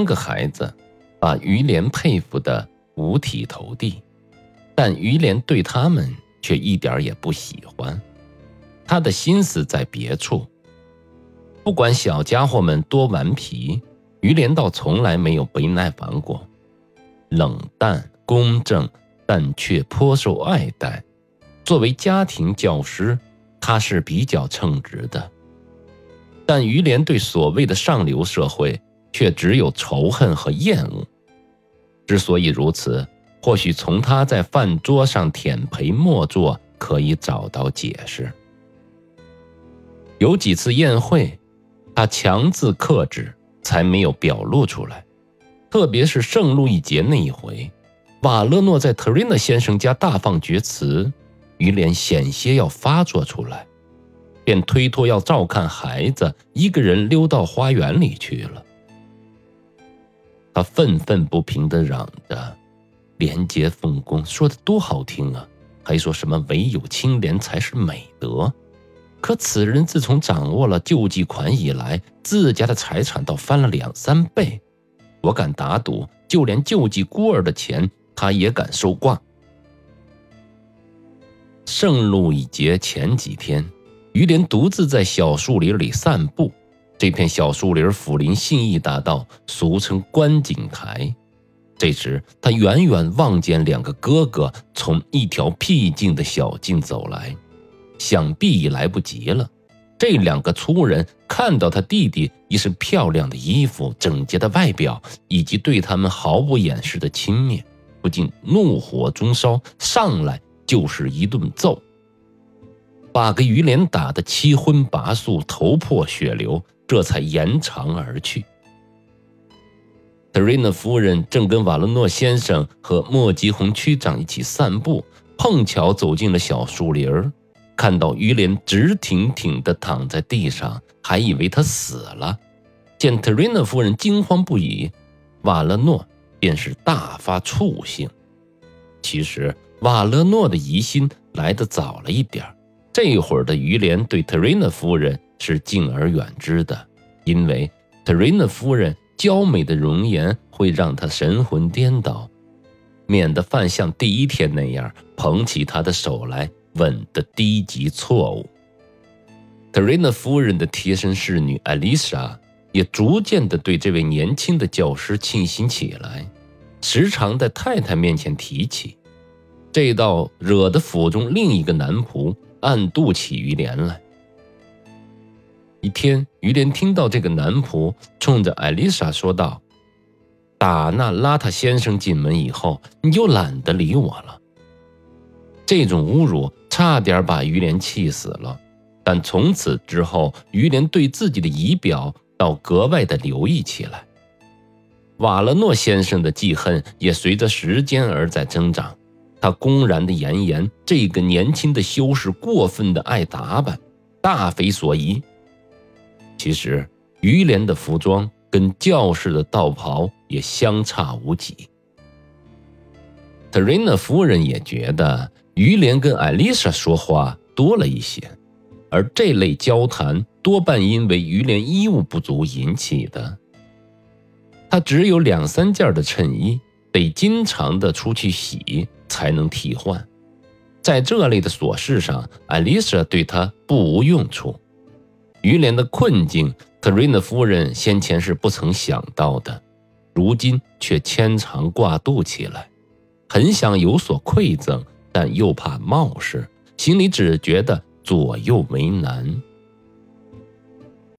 三个孩子把于连佩服的五体投地，但于连对他们却一点也不喜欢，他的心思在别处。不管小家伙们多顽皮，于连倒从来没有不耐烦过。冷淡公正，但却颇受爱戴。作为家庭教师，他是比较称职的。但于连对所谓的上流社会却只有仇恨和厌恶。之所以如此，或许从他在饭桌上舔陪默坐可以找到解释。有几次宴会，他强自克制，才没有表露出来。特别是圣路易节那一回，瓦勒诺在特瑞纳先生家大放厥词，于连险些要发作出来，便推脱要照看孩子，一个人溜到花园里去了。他愤愤不平地嚷着：“廉洁奉公说的多好听啊，还说什么唯有清廉才是美德。可此人自从掌握了救济款以来，自家的财产倒翻了两三倍。”我敢打赌，就连救济孤儿的钱，他也敢收挂。圣路易节前几天，于连独自在小树林里散步。这片小树林抚临信义大道，俗称观景台。这时，他远远望见两个哥哥从一条僻静的小径走来，想必已来不及了。这两个粗人看到他弟弟一身漂亮的衣服、整洁的外表，以及对他们毫不掩饰的轻蔑，不禁怒火中烧，上来就是一顿揍，把个于连打得七荤八素、头破血流，这才延长而去。特瑞娜夫人正跟瓦伦诺先生和莫吉红区长一起散步，碰巧走进了小树林儿。看到于连直挺挺地躺在地上，还以为他死了。见特瑞娜夫人惊慌不已，瓦勒诺便是大发醋性。其实瓦勒诺的疑心来得早了一点这会儿的于连对特瑞娜夫人是敬而远之的，因为特瑞娜夫人娇美的容颜会让他神魂颠倒，免得犯像第一天那样捧起他的手来。吻的低级错误。特瑞娜夫人的贴身侍女艾丽莎也逐渐地对这位年轻的教师倾心起来，时常在太太面前提起，这倒惹得府中另一个男仆暗度起于连来。一天，于连听到这个男仆冲着艾丽莎说道：“打那邋遢先生进门以后，你就懒得理我了。”这种侮辱。差点把于连气死了，但从此之后，于连对自己的仪表倒格外的留意起来。瓦勒诺先生的记恨也随着时间而在增长，他公然的言言这个年轻的修士过分的爱打扮，大非所宜。其实，于连的服装跟教士的道袍也相差无几。特瑞娜夫人也觉得。于连跟艾丽莎说话多了一些，而这类交谈多半因为于连衣物不足引起的。他只有两三件的衬衣，得经常的出去洗才能替换。在这类的琐事上，艾丽莎对他不无用处。于连的困境，特瑞娜夫人先前是不曾想到的，如今却牵肠挂肚起来，很想有所馈赠。但又怕冒失，心里只觉得左右为难。